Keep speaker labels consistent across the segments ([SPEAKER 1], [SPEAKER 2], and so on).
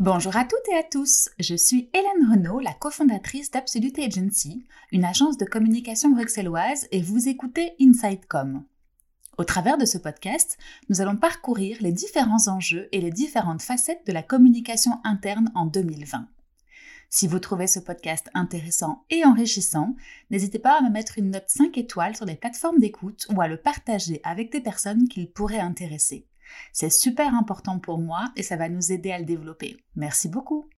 [SPEAKER 1] Bonjour à toutes et à tous, je suis Hélène Renaud, la cofondatrice d'Absolute Agency, une agence de communication bruxelloise et vous écoutez InsideCom. Au travers de ce podcast, nous allons parcourir les différents enjeux et les différentes facettes de la communication interne en 2020. Si vous trouvez ce podcast intéressant et enrichissant, n'hésitez pas à me mettre une note 5 étoiles sur les plateformes d'écoute ou à le partager avec des personnes qu'il pourrait intéresser. C'est super important pour moi et ça va nous aider à le développer. Merci beaucoup.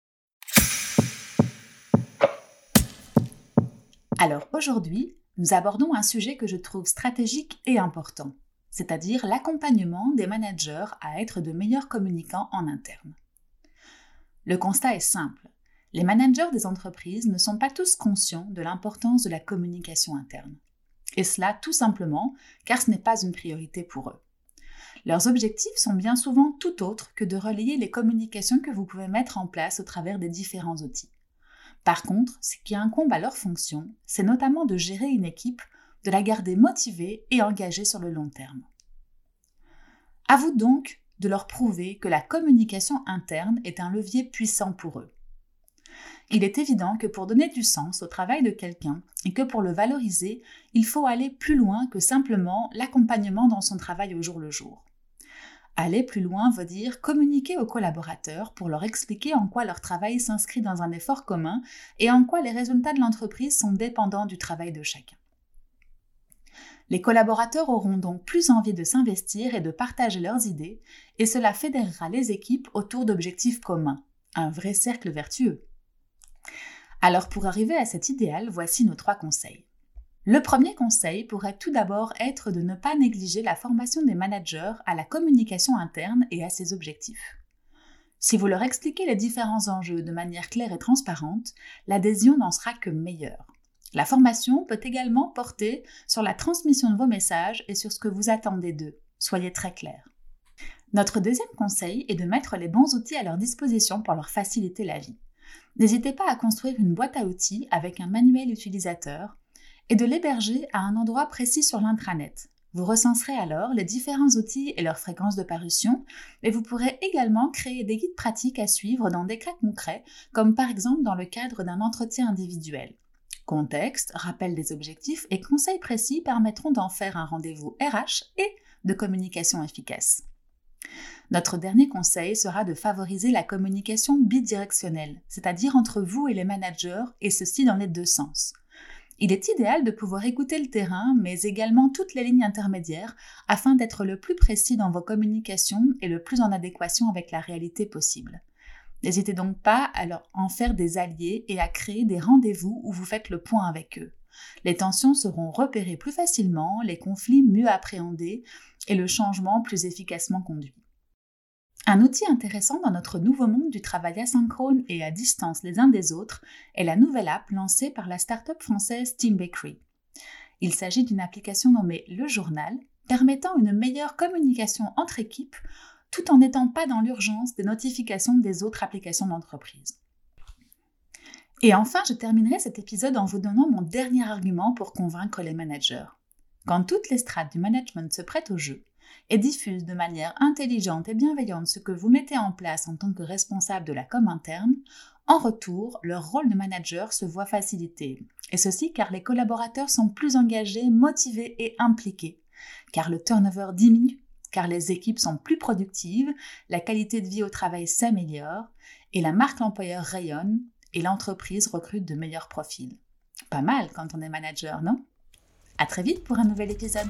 [SPEAKER 1] Alors aujourd'hui, nous abordons un sujet que je trouve stratégique et important, c'est-à-dire l'accompagnement des managers à être de meilleurs communicants en interne. Le constat est simple. Les managers des entreprises ne sont pas tous conscients de l'importance de la communication interne. Et cela tout simplement car ce n'est pas une priorité pour eux. Leurs objectifs sont bien souvent tout autres que de relayer les communications que vous pouvez mettre en place au travers des différents outils. Par contre, ce qui incombe à leur fonction, c'est notamment de gérer une équipe, de la garder motivée et engagée sur le long terme. À vous donc de leur prouver que la communication interne est un levier puissant pour eux. Il est évident que pour donner du sens au travail de quelqu'un et que pour le valoriser, il faut aller plus loin que simplement l'accompagnement dans son travail au jour le jour. Aller plus loin veut dire communiquer aux collaborateurs pour leur expliquer en quoi leur travail s'inscrit dans un effort commun et en quoi les résultats de l'entreprise sont dépendants du travail de chacun. Les collaborateurs auront donc plus envie de s'investir et de partager leurs idées, et cela fédérera les équipes autour d'objectifs communs, un vrai cercle vertueux. Alors pour arriver à cet idéal, voici nos trois conseils. Le premier conseil pourrait tout d'abord être de ne pas négliger la formation des managers à la communication interne et à ses objectifs. Si vous leur expliquez les différents enjeux de manière claire et transparente, l'adhésion n'en sera que meilleure. La formation peut également porter sur la transmission de vos messages et sur ce que vous attendez d'eux. Soyez très clair. Notre deuxième conseil est de mettre les bons outils à leur disposition pour leur faciliter la vie. N'hésitez pas à construire une boîte à outils avec un manuel utilisateur et de l'héberger à un endroit précis sur l'intranet. Vous recenserez alors les différents outils et leur fréquence de parution, mais vous pourrez également créer des guides pratiques à suivre dans des cas concrets, comme par exemple dans le cadre d'un entretien individuel. Contexte, rappel des objectifs et conseils précis permettront d'en faire un rendez-vous RH et de communication efficace. Notre dernier conseil sera de favoriser la communication bidirectionnelle, c'est-à-dire entre vous et les managers, et ceci dans les deux sens. Il est idéal de pouvoir écouter le terrain, mais également toutes les lignes intermédiaires, afin d'être le plus précis dans vos communications et le plus en adéquation avec la réalité possible. N'hésitez donc pas à leur en faire des alliés et à créer des rendez-vous où vous faites le point avec eux. Les tensions seront repérées plus facilement, les conflits mieux appréhendés et le changement plus efficacement conduit. Un outil intéressant dans notre nouveau monde du travail asynchrone et à distance les uns des autres est la nouvelle app lancée par la start-up française Team Bakery. Il s'agit d'une application nommée Le Journal, permettant une meilleure communication entre équipes tout en n'étant pas dans l'urgence des notifications des autres applications d'entreprise. Et enfin, je terminerai cet épisode en vous donnant mon dernier argument pour convaincre les managers. Quand toutes les strates du management se prêtent au jeu, et diffusent de manière intelligente et bienveillante ce que vous mettez en place en tant que responsable de la com interne, en retour, leur rôle de manager se voit facilité. Et ceci car les collaborateurs sont plus engagés, motivés et impliqués, car le turnover diminue, car les équipes sont plus productives, la qualité de vie au travail s'améliore, et la marque employeur rayonne, et l'entreprise recrute de meilleurs profils. Pas mal quand on est manager, non? À très vite pour un nouvel épisode.